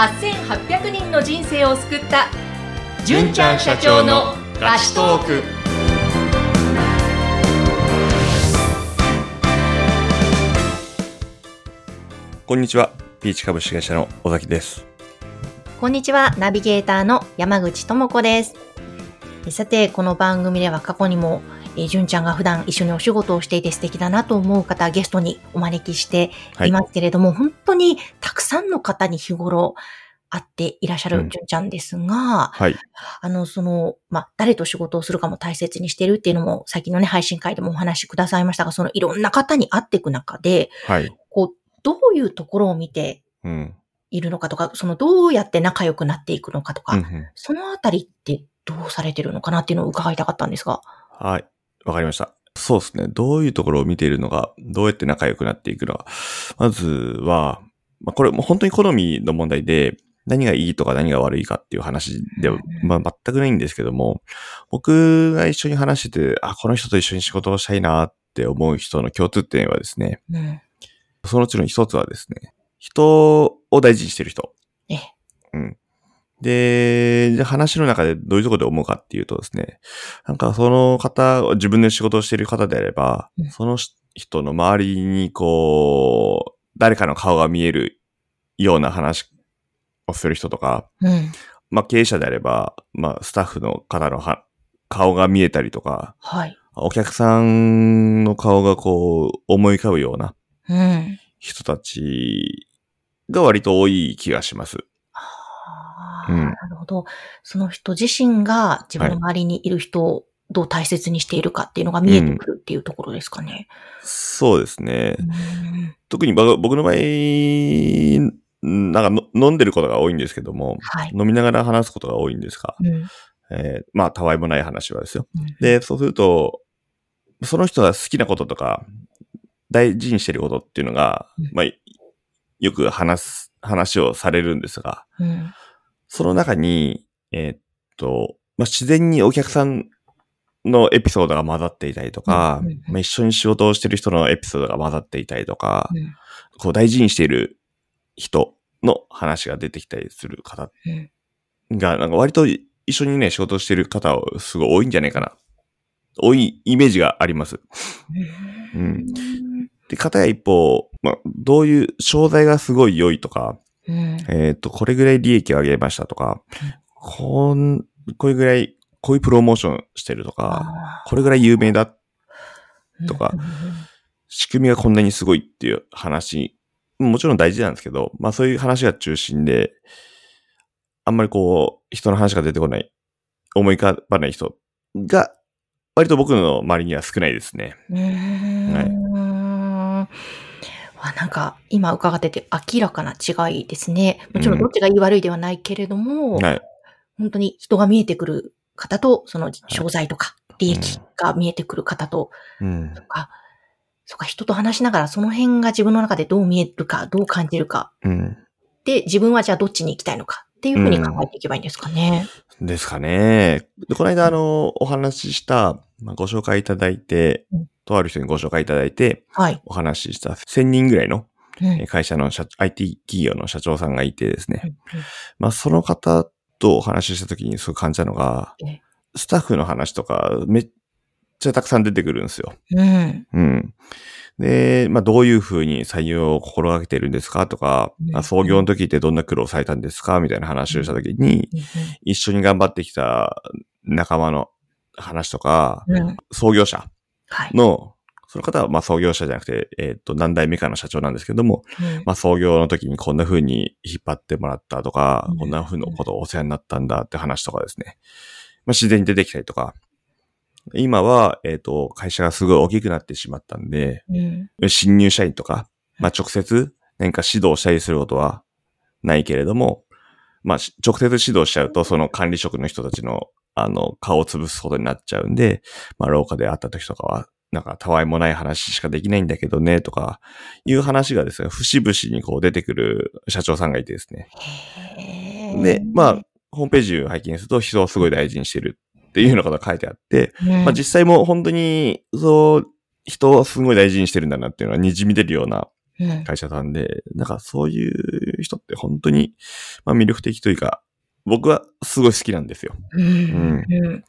8800人の人生を救った純ちゃん社長のラストークこんにちは。ピーチ株式会社の尾崎です。こんにちは、ナビゲーターの山口智子です。えさて、この番組では過去にも、えー、純ちゃんが普段一緒にお仕事をしていて素敵だなと思う方、ゲストにお招きしていますけれども、本当にたくさんの方に日頃会っていらっしゃうんる純ちゃんですが、はい。あの、その、まあ、誰と仕事をするかも大切にしてるっていうのも、最近のね、配信会でもお話しくださいましたが、そのいろんな方に会っていく中で、はい。こう、どういうところを見てうん。いるのかとか、そのどうやって仲良くなっていくのかとか、うんうんそのあたりってどうされてるのかなっていうのを伺いたかったんですが。はい。わかりました。そうですね。どういうところを見ているのか、どうやって仲良くなっていくのか。まずは、まあ、これもう本当に好みの問題で、何がいいとか何が悪いかっていう話では、まあ、全くないんですけども、僕が一緒に話してて、あ、この人と一緒に仕事をしたいなって思う人の共通点はですね、うん。そのうちの一つはですね、人を大事にしてる人。ええ。うん。で、じゃあ話の中でどういうところで思うかっていうとですね、なんかその方、自分で仕事をしている方であれば、うんその人の周りにこう、誰かの顔が見えるような話をする人とか、うん。まあ経営者であれば、まあスタッフの方のは顔が見えたりとか、はい。お客さんの顔がこう思い浮かぶようなうん。人たちが割と多い気がします。あーうんなるほど。その人自身が自分の周りにいる人をどう大切にしているかっていうのが見えてくるっていうところですかね。そうですね。うん特に僕僕の場合、なんかの飲んでることが多いんですけども、はい。飲みながら話すことが多いんですが、うんえーまあ、たわいもない話はですよ。うんで、そうすると、その人が好きなこととか、大事にしてることっていうのが、うんまあ、よく話す、話をされるんですが、うんその中に、えーっと、まあ、自然にお客さんのエピソードが混ざっていたりとか、うんうんうんまあ、一緒に仕事をしてる人のエピソードが混ざっていたりとか、うんこう大事にしている人の話が出てきたりする方うんが、なんか割と一緒にね、仕事をしている方はすごい多いんじゃないかな。多いイメージがあります。うんで、方や一方、まあ、どういう商材がすごい良いとか、うんえっ、と、これぐらい利益を上げましたとか、こん、これぐらい、こういうプロモーションしてるとか、あこれぐらい有名だ、ーとか仕組みがこんなにすごいっていう話、もちろん大事なんですけど、まあそういう話が中心で、あんまりこう、人の話が出てこない、思い浮かばない人が、割と僕の周りには少ないですね。うー。んわなんか、今伺ってて明らかな違いですね。もちろんどっちがいい悪いではないけれども、はい。本当に人が見えてくる方と、その商材とか利益が見えてくる方と、うんと。か、そうか、人と話しながらその辺が自分の中でどう見えるか、どう感じるか。うん。で、自分はじゃあどっちに行きたいのかっていうふうに考えていけばいいんですかね。ですかね。でこの間、あの、お話しした、まあ、ご紹介いただいてうん、とある人にご紹介いただいて、はい。お話しした1000人ぐらいの会社の社 IT 企業の社長さんがいてですね。うんまあ、その方とお話しした時にすごい感じたのがええ、スタッフの話とかめっちゃたくさん出てくるんですよ。うん。うん。で、まあ、どういうふうに採用を心がけてるんですかとか、うんまあ創業の時ってどんな苦労されたんですか？みたいな話をした時に、一緒に頑張ってきた仲間の話とか、うん。うん創業者はい。の、その方はまあ創業者じゃなくて、えっ、と、何代目かの社長なんですけども、うんまあ創業の時にこんな風に引っ張ってもらったとか、うんこんな風のことをお世話になったんだって話とかですね。まあ自然に出てきたりとか。今は、えっ、と、会社がすごい大きくなってしまったんで、うん。新入社員とか、まあ直接何か指導したりすることはないけれども、まあし直接指導しちゃうと、その管理職の人たちの、あの、顔を潰すことになっちゃうんで、まあ廊下で会った時とかは、なんかたわいもない話しかできないんだけどね、とか、いう話がですね、節々にこう出てくる社長さんがいてですね。で、まあ、ホームページを拝見すると人をすごい大事にしてるっていうようなことが書いてあって、まあ実際も本当に、そう、人をすごい大事にしてるんだなっていうのは滲み出るようなうん。会社さんで、なんかそういう人って本当に、まあ魅力的というか、僕はすごい好きなんですよ。うん。うん。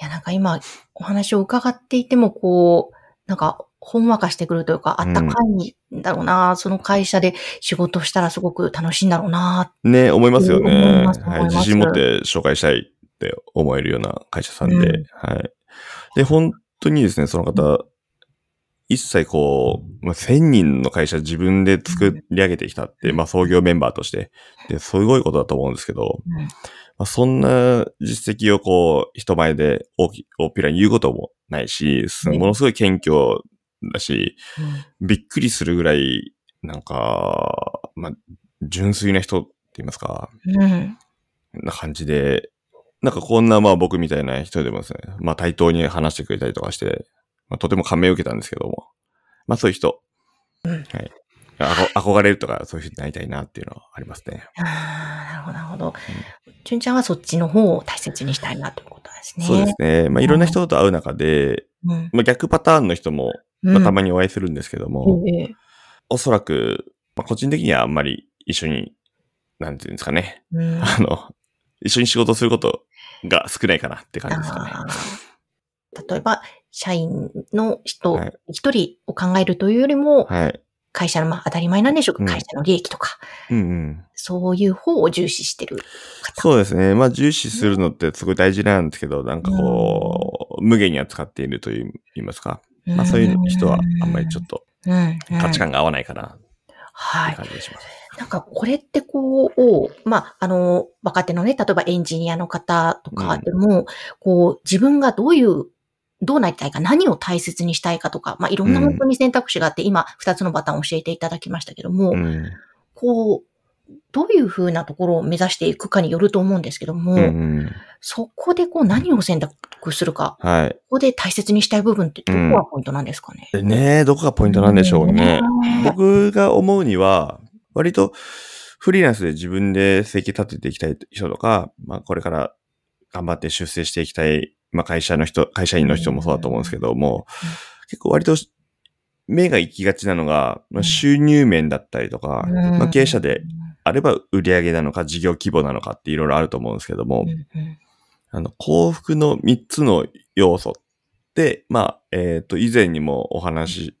いや、なんか今、お話を伺っていても、こう、なんか、ほんわかしてくるというか、あったかいんだろうな、その会社で仕事したらすごく楽しいんだろうな。ね、思いますよね。はい。自信持って紹介したいって思えるような会社さんで、うんはい。で、本当にですね、その方、一切こう、まあ、1000人の会社自分で作り上げてきたって、まあ創業メンバーとして、で、すごいことだと思うんですけど、うん。まあ、そんな実績をこう、人前で大き、大っぴらに言うこともないし、ものすごい謙虚だし、びっくりするぐらい、なんか、まあ、純粋な人って言いますか。な感じで、なんかこんなまあ僕みたいな人でもですね、まあ対等に話してくれたりとかして、まあ、とても感銘を受けたんですけども、まあそういう人、うんはい。憧れるとかそういう人になりたいなっていうのはありますね。ああ、なるほど、なるほど。純ちゃんはそっちの方を大切にしたいなということですね。そうですね。まあいろんな人と会う中で、うん。まあ逆パターンの人も、まあ、たまにお会いするんですけども、うん。ええおそらく、まあ個人的にはあんまり一緒に、なんていうんですかね、うん。あの、一緒に仕事することが少ないかなって感じですかね。例えば、社員の人はい一人を考えるというよりも、はい。会社の、まあ当たり前なんでしょうか、うん会社の利益とか、うんうん。そういう方を重視してる方。そうですね。まあ重視するのってすごい大事なんですけど、なんかこう、無限に扱っているという言いますか。まあそういう人はあんまりちょっと価値観が合わないかなはい。感じがします。なんかこれってこう、まあ、あの、若手のね、例えばエンジニアの方とかでも、こう、自分がどういう、どうなりたいか、何を大切にしたいかとか、まあ、いろんなうん本当に選択肢があって、今、二つのパターンを教えていただきましたけども、うん。こう、どういうふうなところを目指していくかによると思うんですけども、うんうん。そこでこう何を選択するか、はい。ここで大切にしたい部分ってどこがポイントなんですかね？でね、どこがポイントなんでしょうね。うん僕が思うには、割とフリーランスで自分で生計立てていきたい人とか、まあこれから頑張って出世していきたい、まあ会社の人、会社員の人もそうだと思うんですけども、結構割と目が行きがちなのが、まあ、収入面だったりとか、うん。まあ経営者であれば売上なのか事業規模なのかっていろいろあると思うんですけどもうん、うん。あの、幸福の3つの要素って、まあ、えっ、と、以前にもお話、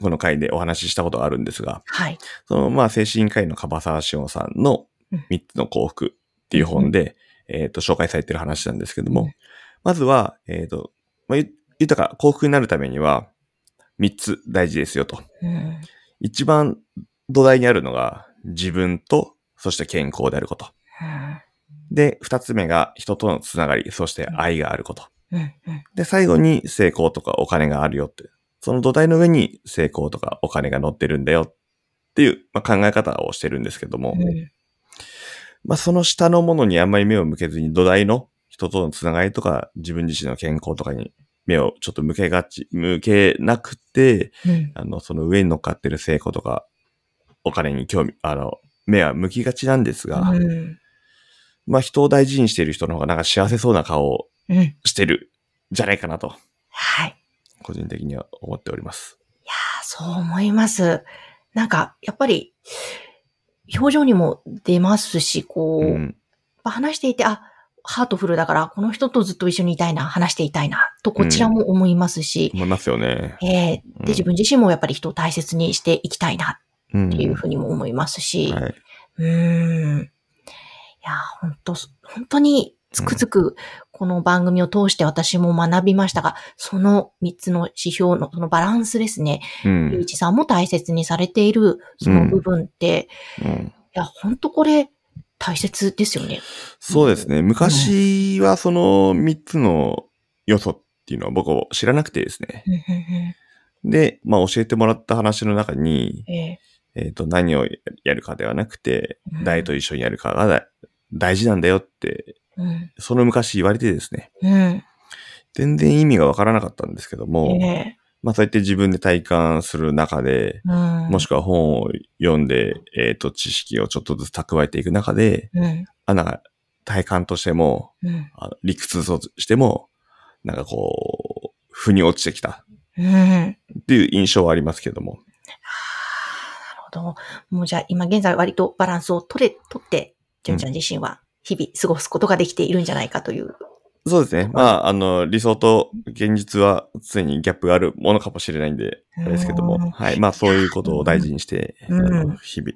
この回でお話ししたことがあるんですが、はい。その、まあ、精神科医の樺沢志音さんのうん。3つの幸福っていう本で、えっ、と、紹介されてる話なんですけども、うんまずは、えっ、と、まあ、ゆ豊か、幸福になるためには、3つ大事ですよと。うん一番土台にあるのが自分と、そして健康であること。うんで、二つ目が人とのつながり、そして愛があること。で、最後に成功とかお金があるよって。その土台の上に成功とかお金が乗ってるんだよっていう、まあ、考え方をしてるんですけども、うんまあ、その下のものにあんまり目を向けずに土台の人とのつながりとか自分自身の健康とかに目をちょっと向けがち、向けなくて、うんあの、その上に乗っかってる成功とかお金に興味、あの、目は向きがちなんですが、うんまあ人を大事にしている人の方がなんか幸せそうな顔をうんしてるんじゃないかなと、はい。個人的には思っております。いやーそう思います。なんか、やっぱり、表情にも出ますし、こう、うん。ぱ話していて、あ、ハートフルだから、この人とずっと一緒にいたいな、話していたいな、とこちらも思いますし、思いますよね。えーうんで、自分自身もやっぱり人を大切にしていきたいな、うん。っていうふうにも思いますし、はい。うーん。いや、本当本当につくづくこの番組を通して私も学びましたが、その3つの指標のそのバランスですね。うゆういん。ちさんも大切にされているその部分って、うん、いや、本当これ大切ですよね。そうですね。昔はその3つの要素っていうのは僕は知らなくてですね。で、まあ教えてもらった話の中に、うんえ。えっ、と、何をやるかではなくてうん、誰と一緒にやるかがだ大事なんだよって、ーうん。その昔言われてですね。うん。全然意味がわからなかったんですけども、えまあそうやって自分で体感する中で、ーうんもしくは本を読んで、えっ、と、知識をちょっとずつ蓄えていく中で、うんあ、なんか、体感としても、うんあの理屈としても、なんかこう、腑に落ちてきたうんっていう印象はありますけども。ほど。もうじゃあ今現在割とバランスを取れ、取って、純ちゃん自身は日々過ごすことができているんじゃないかという。そうですね。まあ、あの、理想と現実は常にギャップがあるものかもしれないんで、あれですけどうんも、はい。まあ、そういうことを大事にして、うん日々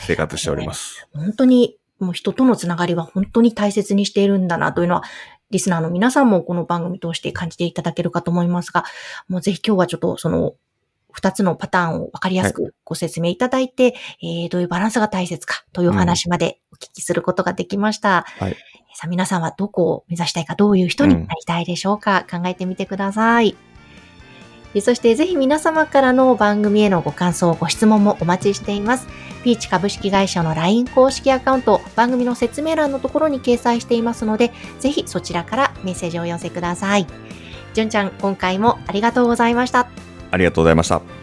生活しております。本当に、もう人とのつながりは本当に大切にしているんだなというのは、リスナーの皆さんもこの番組通して感じていただけるかと思いますが、もうぜひ今日はちょっとその、二つのパターンをわかりやすくご説明いただいて、えーどういうバランスが大切かというお話までお聞きすることができました。はいさあ皆さんはどこを目指したいか、どういう人になりたいでしょうか、考えてみてください。えそしてぜひ皆様からの番組へのご感想、ご質問もお待ちしています。ピーチ株式会社の LINE 公式アカウント、番組の説明欄のところに掲載していますので、ぜひそちらからメッセージをお寄せください。じゅんちゃん、今回もありがとうございました。ありがとうございました。